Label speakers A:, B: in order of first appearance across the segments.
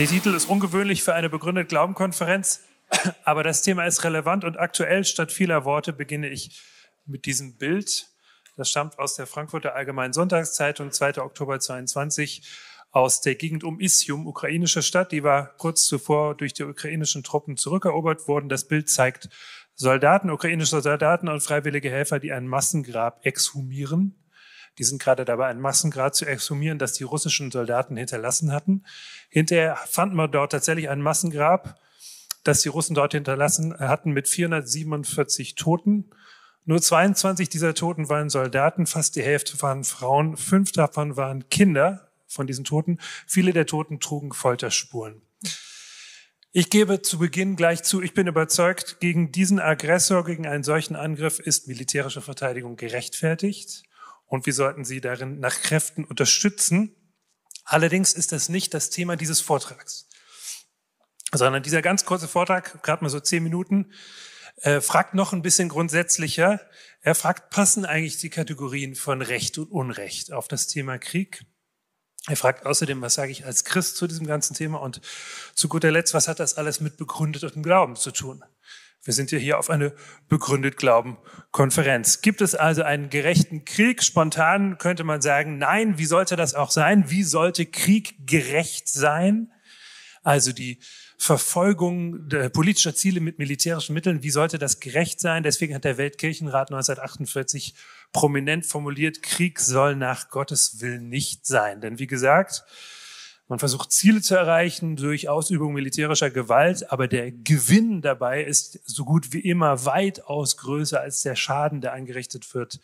A: Der Titel ist ungewöhnlich für eine begründete Glaubenkonferenz, aber das Thema ist relevant und aktuell. Statt vieler Worte beginne ich mit diesem Bild. Das stammt aus der Frankfurter Allgemeinen Sonntagszeitung, 2. Oktober 22, aus der Gegend um Isium, ukrainische Stadt. Die war kurz zuvor durch die ukrainischen Truppen zurückerobert worden. Das Bild zeigt Soldaten, ukrainische Soldaten und freiwillige Helfer, die ein Massengrab exhumieren. Die sind gerade dabei, ein Massengrab zu exhumieren, das die russischen Soldaten hinterlassen hatten. Hinterher fanden wir dort tatsächlich ein Massengrab, das die Russen dort hinterlassen hatten mit 447 Toten. Nur 22 dieser Toten waren Soldaten, fast die Hälfte waren Frauen, fünf davon waren Kinder von diesen Toten. Viele der Toten trugen Folterspuren. Ich gebe zu Beginn gleich zu, ich bin überzeugt, gegen diesen Aggressor, gegen einen solchen Angriff ist militärische Verteidigung gerechtfertigt und wir sollten sie darin nach Kräften unterstützen. Allerdings ist das nicht das Thema dieses Vortrags, sondern dieser ganz kurze Vortrag, gerade mal so zehn Minuten, äh, fragt noch ein bisschen grundsätzlicher. Er fragt, passen eigentlich die Kategorien von Recht und Unrecht auf das Thema Krieg? Er fragt außerdem, was sage ich als Christ zu diesem ganzen Thema? Und zu guter Letzt, was hat das alles mit begründetem Glauben zu tun? Wir sind ja hier auf eine begründet Glauben Konferenz. Gibt es also einen gerechten Krieg? Spontan könnte man sagen, nein, wie sollte das auch sein? Wie sollte Krieg gerecht sein? Also die Verfolgung politischer Ziele mit militärischen Mitteln, wie sollte das gerecht sein? Deswegen hat der Weltkirchenrat 1948 prominent formuliert, Krieg soll nach Gottes Willen nicht sein. Denn wie gesagt, man versucht Ziele zu erreichen durch Ausübung militärischer Gewalt, aber der Gewinn dabei ist so gut wie immer weitaus größer als der Schaden, der angerichtet wird.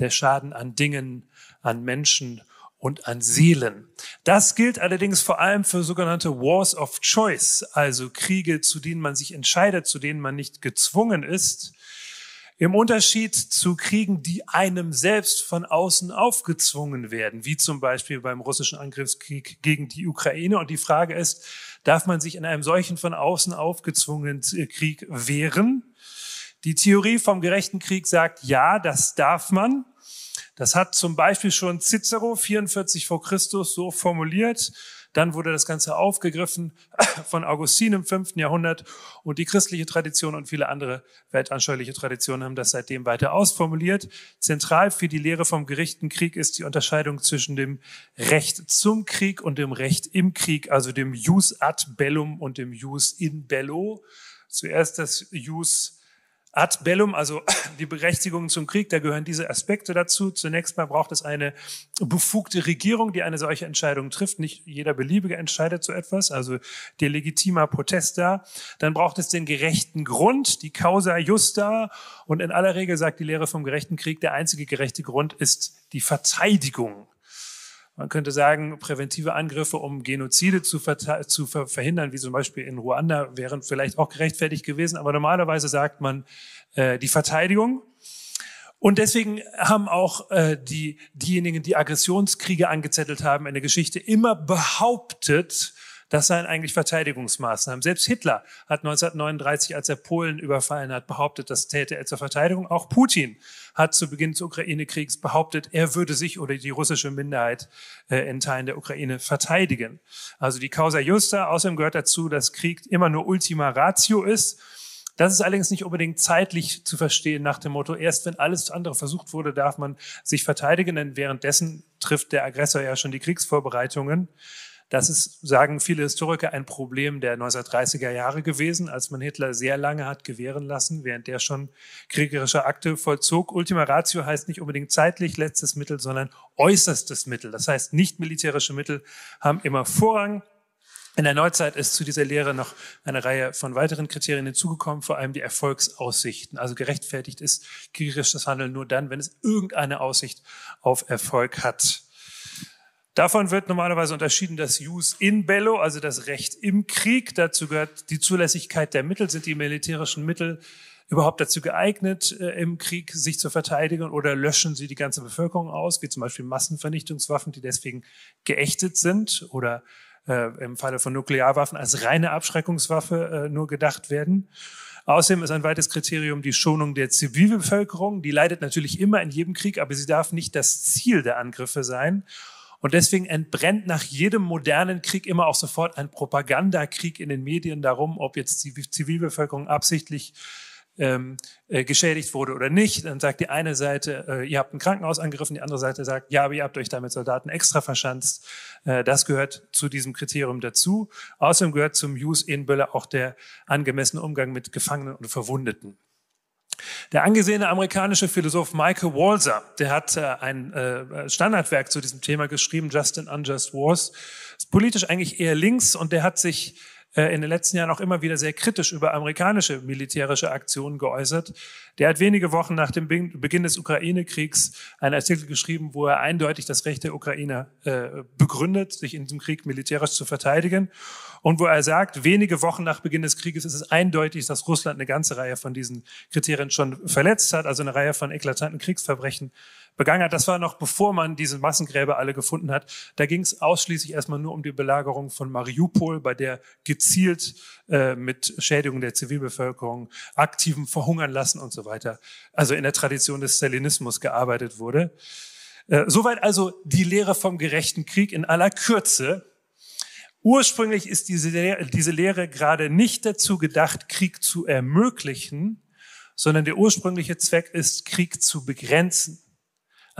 A: Der Schaden an Dingen, an Menschen und an Seelen. Das gilt allerdings vor allem für sogenannte Wars of Choice, also Kriege, zu denen man sich entscheidet, zu denen man nicht gezwungen ist. Im Unterschied zu Kriegen, die einem selbst von außen aufgezwungen werden, wie zum Beispiel beim russischen Angriffskrieg gegen die Ukraine. Und die Frage ist, darf man sich in einem solchen von außen aufgezwungenen Krieg wehren? Die Theorie vom gerechten Krieg sagt, ja, das darf man. Das hat zum Beispiel schon Cicero 44 vor Christus so formuliert. Dann wurde das Ganze aufgegriffen von Augustin im fünften Jahrhundert und die christliche Tradition und viele andere weltanschauliche Traditionen haben das seitdem weiter ausformuliert. Zentral für die Lehre vom gerechten Krieg ist die Unterscheidung zwischen dem Recht zum Krieg und dem Recht im Krieg, also dem Jus ad bellum und dem Jus in bello. Zuerst das Jus Ad bellum, also die Berechtigung zum Krieg, da gehören diese Aspekte dazu. Zunächst mal braucht es eine befugte Regierung, die eine solche Entscheidung trifft. Nicht jeder Beliebige entscheidet so etwas, also der legitima potesta. Dann braucht es den gerechten Grund, die causa justa. Und in aller Regel sagt die Lehre vom gerechten Krieg, der einzige gerechte Grund ist die Verteidigung. Man könnte sagen, präventive Angriffe, um Genozide zu, zu ver verhindern, wie zum Beispiel in Ruanda, wären vielleicht auch gerechtfertigt gewesen. Aber normalerweise sagt man äh, die Verteidigung. Und deswegen haben auch äh, die, diejenigen, die Aggressionskriege angezettelt haben in der Geschichte, immer behauptet, das seien eigentlich Verteidigungsmaßnahmen. Selbst Hitler hat 1939, als er Polen überfallen hat, behauptet, das täte er zur Verteidigung. Auch Putin hat zu Beginn des Ukraine-Kriegs behauptet, er würde sich oder die russische Minderheit äh, in Teilen der Ukraine verteidigen. Also die Causa Justa, außerdem gehört dazu, dass Krieg immer nur Ultima Ratio ist. Das ist allerdings nicht unbedingt zeitlich zu verstehen nach dem Motto, erst wenn alles andere versucht wurde, darf man sich verteidigen, denn währenddessen trifft der Aggressor ja schon die Kriegsvorbereitungen. Das ist, sagen viele Historiker, ein Problem der 1930er Jahre gewesen, als man Hitler sehr lange hat gewähren lassen, während der schon kriegerische Akte vollzog. Ultima Ratio heißt nicht unbedingt zeitlich letztes Mittel, sondern äußerstes Mittel. Das heißt, nicht militärische Mittel haben immer Vorrang. In der Neuzeit ist zu dieser Lehre noch eine Reihe von weiteren Kriterien hinzugekommen, vor allem die Erfolgsaussichten. Also gerechtfertigt ist kriegerisches Handeln nur dann, wenn es irgendeine Aussicht auf Erfolg hat. Davon wird normalerweise unterschieden das Jus in bello, also das Recht im Krieg. Dazu gehört die Zulässigkeit der Mittel. Sind die militärischen Mittel überhaupt dazu geeignet, äh, im Krieg sich zu verteidigen oder löschen sie die ganze Bevölkerung aus, wie zum Beispiel Massenvernichtungswaffen, die deswegen geächtet sind oder äh, im Falle von Nuklearwaffen als reine Abschreckungswaffe äh, nur gedacht werden. Außerdem ist ein weiteres Kriterium die Schonung der Zivilbevölkerung. Die leidet natürlich immer in jedem Krieg, aber sie darf nicht das Ziel der Angriffe sein. Und deswegen entbrennt nach jedem modernen Krieg immer auch sofort ein Propagandakrieg in den Medien darum, ob jetzt die Zivilbevölkerung absichtlich ähm, äh, geschädigt wurde oder nicht. Dann sagt die eine Seite, äh, ihr habt ein Krankenhaus angegriffen, die andere Seite sagt, ja, aber ihr habt euch damit Soldaten extra verschanzt. Äh, das gehört zu diesem Kriterium dazu. Außerdem gehört zum Jus in Bölle auch der angemessene Umgang mit Gefangenen und Verwundeten. Der angesehene amerikanische Philosoph Michael Walzer, der hat äh, ein äh, Standardwerk zu diesem Thema geschrieben, Just and Unjust Wars. Ist politisch eigentlich eher links und der hat sich in den letzten Jahren auch immer wieder sehr kritisch über amerikanische militärische Aktionen geäußert. Der hat wenige Wochen nach dem Beginn des Ukraine-Kriegs einen Artikel geschrieben, wo er eindeutig das Recht der Ukrainer äh, begründet, sich in diesem Krieg militärisch zu verteidigen. Und wo er sagt, wenige Wochen nach Beginn des Krieges ist es eindeutig, dass Russland eine ganze Reihe von diesen Kriterien schon verletzt hat, also eine Reihe von eklatanten Kriegsverbrechen begangen hat. Das war noch bevor man diese Massengräber alle gefunden hat. Da ging es ausschließlich erstmal nur um die Belagerung von Mariupol, bei der gezielt äh, mit Schädigung der Zivilbevölkerung, aktivem Verhungern lassen und so weiter, also in der Tradition des Stalinismus gearbeitet wurde. Äh, soweit also die Lehre vom gerechten Krieg in aller Kürze. Ursprünglich ist diese Lehre, diese Lehre gerade nicht dazu gedacht, Krieg zu ermöglichen, sondern der ursprüngliche Zweck ist, Krieg zu begrenzen.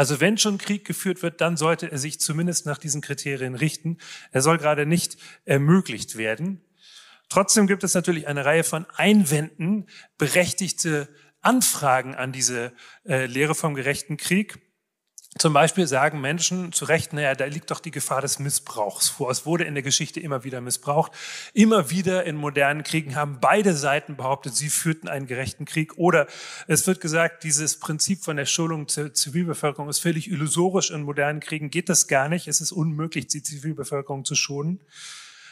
A: Also wenn schon Krieg geführt wird, dann sollte er sich zumindest nach diesen Kriterien richten. Er soll gerade nicht ermöglicht werden. Trotzdem gibt es natürlich eine Reihe von Einwänden, berechtigte Anfragen an diese äh, Lehre vom gerechten Krieg. Zum Beispiel sagen Menschen zu Recht, naja, da liegt doch die Gefahr des Missbrauchs vor. Es wurde in der Geschichte immer wieder missbraucht. Immer wieder in modernen Kriegen haben beide Seiten behauptet, sie führten einen gerechten Krieg. Oder es wird gesagt, dieses Prinzip von der Schulung zur Zivilbevölkerung ist völlig illusorisch. In modernen Kriegen geht das gar nicht. Es ist unmöglich, die Zivilbevölkerung zu schonen.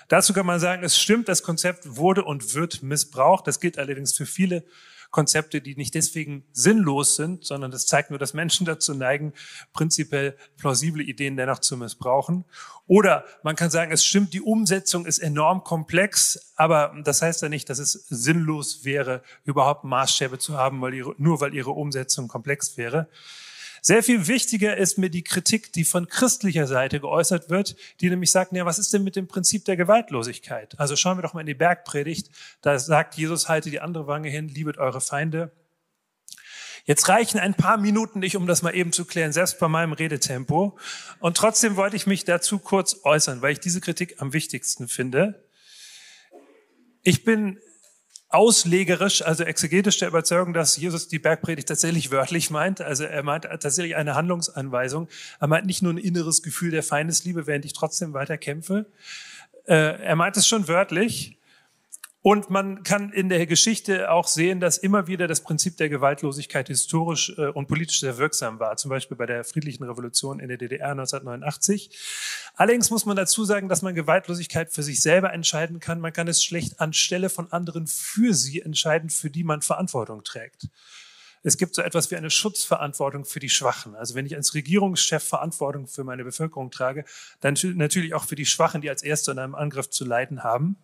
A: Dazu kann man sagen, es stimmt, das Konzept wurde und wird missbraucht. Das gilt allerdings für viele Konzepte, die nicht deswegen sinnlos sind, sondern das zeigt nur, dass Menschen dazu neigen, prinzipiell plausible Ideen dennoch zu missbrauchen. Oder man kann sagen, es stimmt, die Umsetzung ist enorm komplex, aber das heißt ja nicht, dass es sinnlos wäre, überhaupt Maßstäbe zu haben, weil ihre, nur weil ihre Umsetzung komplex wäre. Sehr viel wichtiger ist mir die Kritik, die von christlicher Seite geäußert wird, die nämlich sagt, ja, was ist denn mit dem Prinzip der Gewaltlosigkeit? Also schauen wir doch mal in die Bergpredigt. Da sagt Jesus, halte die andere Wange hin, liebet eure Feinde. Jetzt reichen ein paar Minuten nicht, um das mal eben zu klären, selbst bei meinem Redetempo. Und trotzdem wollte ich mich dazu kurz äußern, weil ich diese Kritik am wichtigsten finde. Ich bin auslegerisch, also exegetisch der Überzeugung, dass Jesus die Bergpredigt tatsächlich wörtlich meint. Also er meint tatsächlich eine Handlungsanweisung. Er meint nicht nur ein inneres Gefühl der Feindesliebe, während ich trotzdem weiter kämpfe. Äh, er meint es schon wörtlich. Und man kann in der Geschichte auch sehen, dass immer wieder das Prinzip der Gewaltlosigkeit historisch äh, und politisch sehr wirksam war, zum Beispiel bei der friedlichen Revolution in der DDR 1989. Allerdings muss man dazu sagen, dass man Gewaltlosigkeit für sich selber entscheiden kann. Man kann es schlecht anstelle von anderen für sie entscheiden, für die man Verantwortung trägt. Es gibt so etwas wie eine Schutzverantwortung für die Schwachen. Also wenn ich als Regierungschef Verantwortung für meine Bevölkerung trage, dann natürlich auch für die Schwachen, die als Erste in einem Angriff zu leiden haben.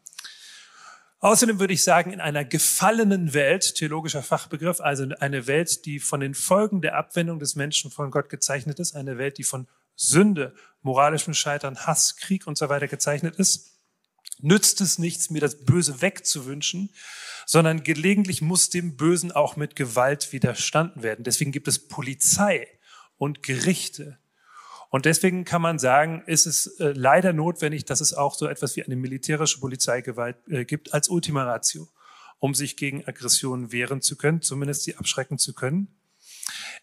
A: Außerdem würde ich sagen, in einer gefallenen Welt, theologischer Fachbegriff, also eine Welt, die von den Folgen der Abwendung des Menschen von Gott gezeichnet ist, eine Welt, die von Sünde, moralischem Scheitern, Hass, Krieg und so weiter gezeichnet ist, nützt es nichts, mir das Böse wegzuwünschen, sondern gelegentlich muss dem Bösen auch mit Gewalt widerstanden werden. Deswegen gibt es Polizei und Gerichte, und deswegen kann man sagen, ist es äh, leider notwendig, dass es auch so etwas wie eine militärische Polizeigewalt äh, gibt als Ultima Ratio, um sich gegen Aggressionen wehren zu können, zumindest sie abschrecken zu können.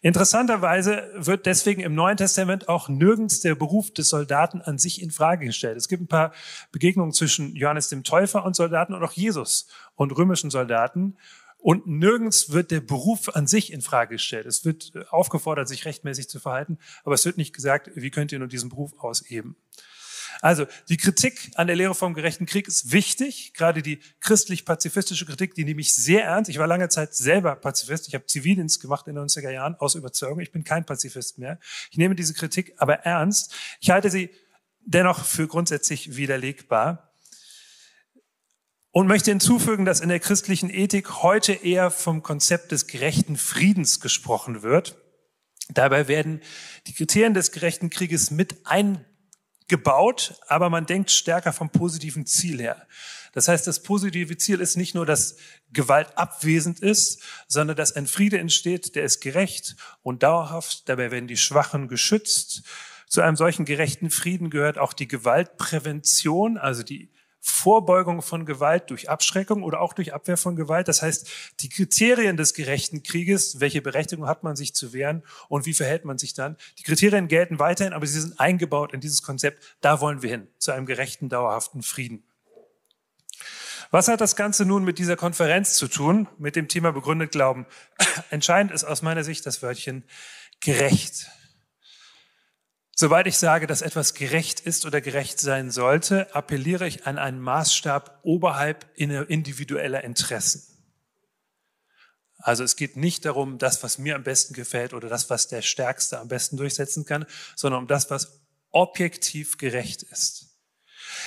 A: Interessanterweise wird deswegen im Neuen Testament auch nirgends der Beruf des Soldaten an sich in Frage gestellt. Es gibt ein paar Begegnungen zwischen Johannes dem Täufer und Soldaten und auch Jesus und römischen Soldaten. Und nirgends wird der Beruf an sich in Frage gestellt. Es wird äh, aufgefordert, sich rechtmäßig zu verhalten, aber es wird nicht gesagt, wie könnt ihr nur diesen Beruf ausüben. Also die Kritik an der Lehre vom gerechten Krieg ist wichtig, gerade die christlich-pazifistische Kritik, die nehme ich sehr ernst. Ich war lange Zeit selber Pazifist. Ich habe Zivildienst gemacht in den 90er Jahren aus Überzeugung. Ich bin kein Pazifist mehr. Ich nehme diese Kritik aber ernst. Ich halte sie dennoch für grundsätzlich widerlegbar und möchte hinzufügen, dass in der christlichen Ethik heute eher vom Konzept des gerechten Friedens gesprochen wird. Dabei werden die Kriterien des gerechten Krieges mit gebaut, aber man denkt stärker vom positiven Ziel her. Das heißt, das positive Ziel ist nicht nur, dass Gewalt abwesend ist, sondern dass ein Friede entsteht, der ist gerecht und dauerhaft. Dabei werden die Schwachen geschützt. Zu einem solchen gerechten Frieden gehört auch die Gewaltprävention, also die Vorbeugung von Gewalt durch Abschreckung oder auch durch Abwehr von Gewalt. Das heißt, die Kriterien des gerechten Krieges, welche Berechtigung hat man sich zu wehren und wie verhält man sich dann, die Kriterien gelten weiterhin, aber sie sind eingebaut in dieses Konzept. Da wollen wir hin, zu einem gerechten, dauerhaften Frieden. Was hat das Ganze nun mit dieser Konferenz zu tun, mit dem Thema begründet Glauben? Entscheidend ist aus meiner Sicht das Wörtchen gerecht. Soweit ich sage, dass etwas gerecht ist oder gerecht sein sollte, appelliere ich an einen Maßstab oberhalb individueller Interessen. Also es geht nicht darum, das, was mir am besten gefällt oder das, was der Stärkste am besten durchsetzen kann, sondern um das, was objektiv gerecht ist.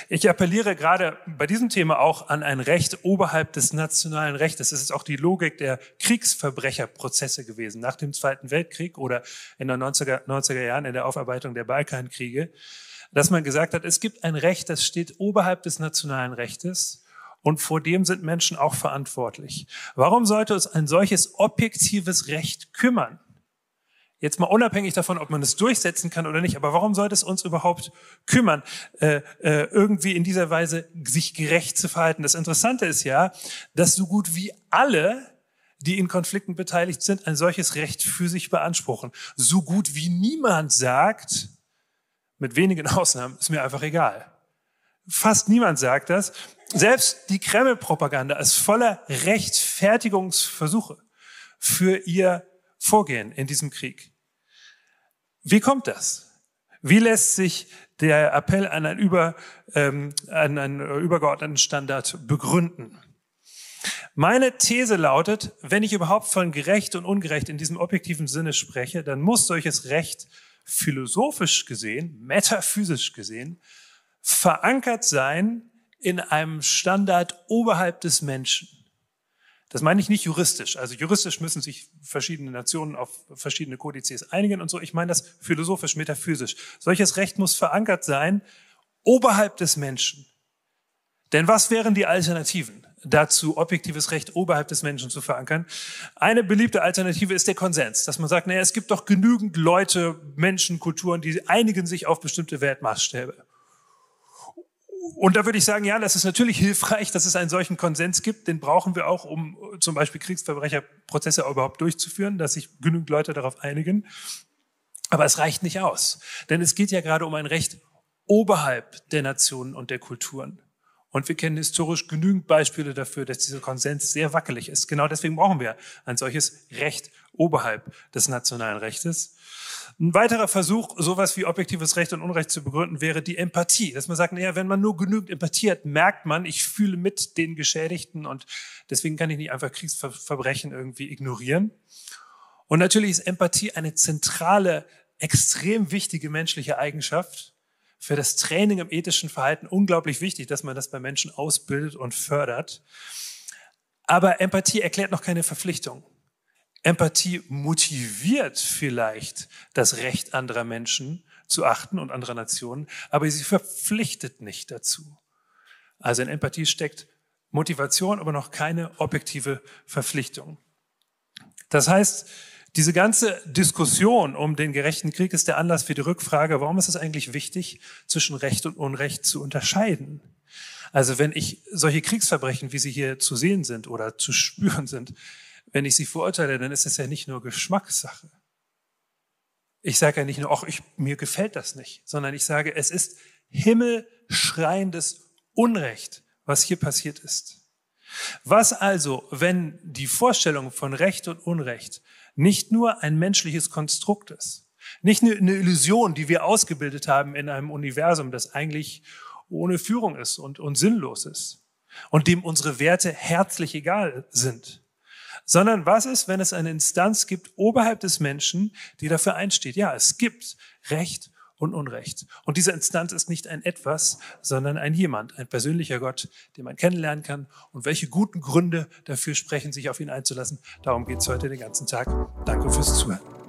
A: Ich appelliere gerade bei diesem Thema auch an ein Recht oberhalb des nationalen Rechtes. Es ist auch die Logik der Kriegsverbrecherprozesse gewesen nach dem Zweiten Weltkrieg oder in den 90er, 90er Jahren in der Aufarbeitung der Balkankriege, dass man gesagt hat, es gibt ein Recht, das steht oberhalb des nationalen Rechtes und vor dem sind Menschen auch verantwortlich. Warum sollte uns ein solches objektives Recht kümmern? Jetzt mal unabhängig davon, ob man es durchsetzen kann oder nicht, aber warum sollte es uns überhaupt kümmern, äh, äh, irgendwie in dieser Weise sich gerecht zu verhalten? Das Interessante ist ja, dass so gut wie alle, die in Konflikten beteiligt sind, ein solches Recht für sich beanspruchen. So gut wie niemand sagt, mit wenigen Ausnahmen, ist mir einfach egal. Fast niemand sagt das. Selbst die Kreml-Propaganda ist voller Rechtfertigungsversuche für ihr Vorgehen in diesem Krieg. Wie kommt das? Wie lässt sich der Appell an einen, über, ähm, an einen übergeordneten Standard begründen? Meine These lautet, wenn ich überhaupt von gerecht und ungerecht in diesem objektiven Sinne spreche, dann muss solches Recht philosophisch gesehen, metaphysisch gesehen, verankert sein in einem Standard oberhalb des Menschen. Das meine ich nicht juristisch. Also juristisch müssen sich verschiedene Nationen auf verschiedene Kodizes einigen und so. Ich meine das philosophisch, metaphysisch. Solches Recht muss verankert sein oberhalb des Menschen. Denn was wären die Alternativen dazu, objektives Recht oberhalb des Menschen zu verankern? Eine beliebte Alternative ist der Konsens, dass man sagt, naja, es gibt doch genügend Leute, Menschen, Kulturen, die einigen sich auf bestimmte Weltmaßstäbe. Und da würde ich sagen, ja, das ist natürlich hilfreich, dass es einen solchen Konsens gibt. Den brauchen wir auch, um zum Beispiel Kriegsverbrecherprozesse überhaupt durchzuführen, dass sich genügend Leute darauf einigen. Aber es reicht nicht aus. Denn es geht ja gerade um ein Recht oberhalb der Nationen und der Kulturen. Und wir kennen historisch genügend Beispiele dafür, dass dieser Konsens sehr wackelig ist. Genau deswegen brauchen wir ein solches Recht oberhalb des nationalen Rechtes. Ein weiterer Versuch, sowas wie objektives Recht und Unrecht zu begründen, wäre die Empathie. Dass man sagt, naja, wenn man nur genügend Empathie hat, merkt man, ich fühle mit den Geschädigten und deswegen kann ich nicht einfach Kriegsverbrechen irgendwie ignorieren. Und natürlich ist Empathie eine zentrale, extrem wichtige menschliche Eigenschaft. Für das Training im ethischen Verhalten unglaublich wichtig, dass man das bei Menschen ausbildet und fördert. Aber Empathie erklärt noch keine Verpflichtung. Empathie motiviert vielleicht das Recht anderer Menschen zu achten und anderer Nationen, aber sie verpflichtet nicht dazu. Also in Empathie steckt Motivation, aber noch keine objektive Verpflichtung. Das heißt, diese ganze Diskussion um den gerechten Krieg ist der Anlass für die Rückfrage, warum ist es eigentlich wichtig, zwischen Recht und Unrecht zu unterscheiden? Also wenn ich solche Kriegsverbrechen, wie sie hier zu sehen sind oder zu spüren sind, wenn ich sie verurteile, dann ist es ja nicht nur Geschmackssache. Ich sage ja nicht nur, ach, ich, mir gefällt das nicht, sondern ich sage, es ist himmelschreiendes Unrecht, was hier passiert ist. Was also, wenn die Vorstellung von Recht und Unrecht nicht nur ein menschliches Konstrukt ist, nicht eine Illusion, die wir ausgebildet haben in einem Universum, das eigentlich ohne Führung ist und, und sinnlos ist und dem unsere Werte herzlich egal sind, sondern was ist, wenn es eine Instanz gibt oberhalb des Menschen, die dafür einsteht? Ja, es gibt Recht und Unrecht. Und diese Instanz ist nicht ein Etwas, sondern ein Jemand, ein persönlicher Gott, den man kennenlernen kann. Und welche guten Gründe dafür sprechen, sich auf ihn einzulassen? Darum geht es heute den ganzen Tag. Danke fürs Zuhören.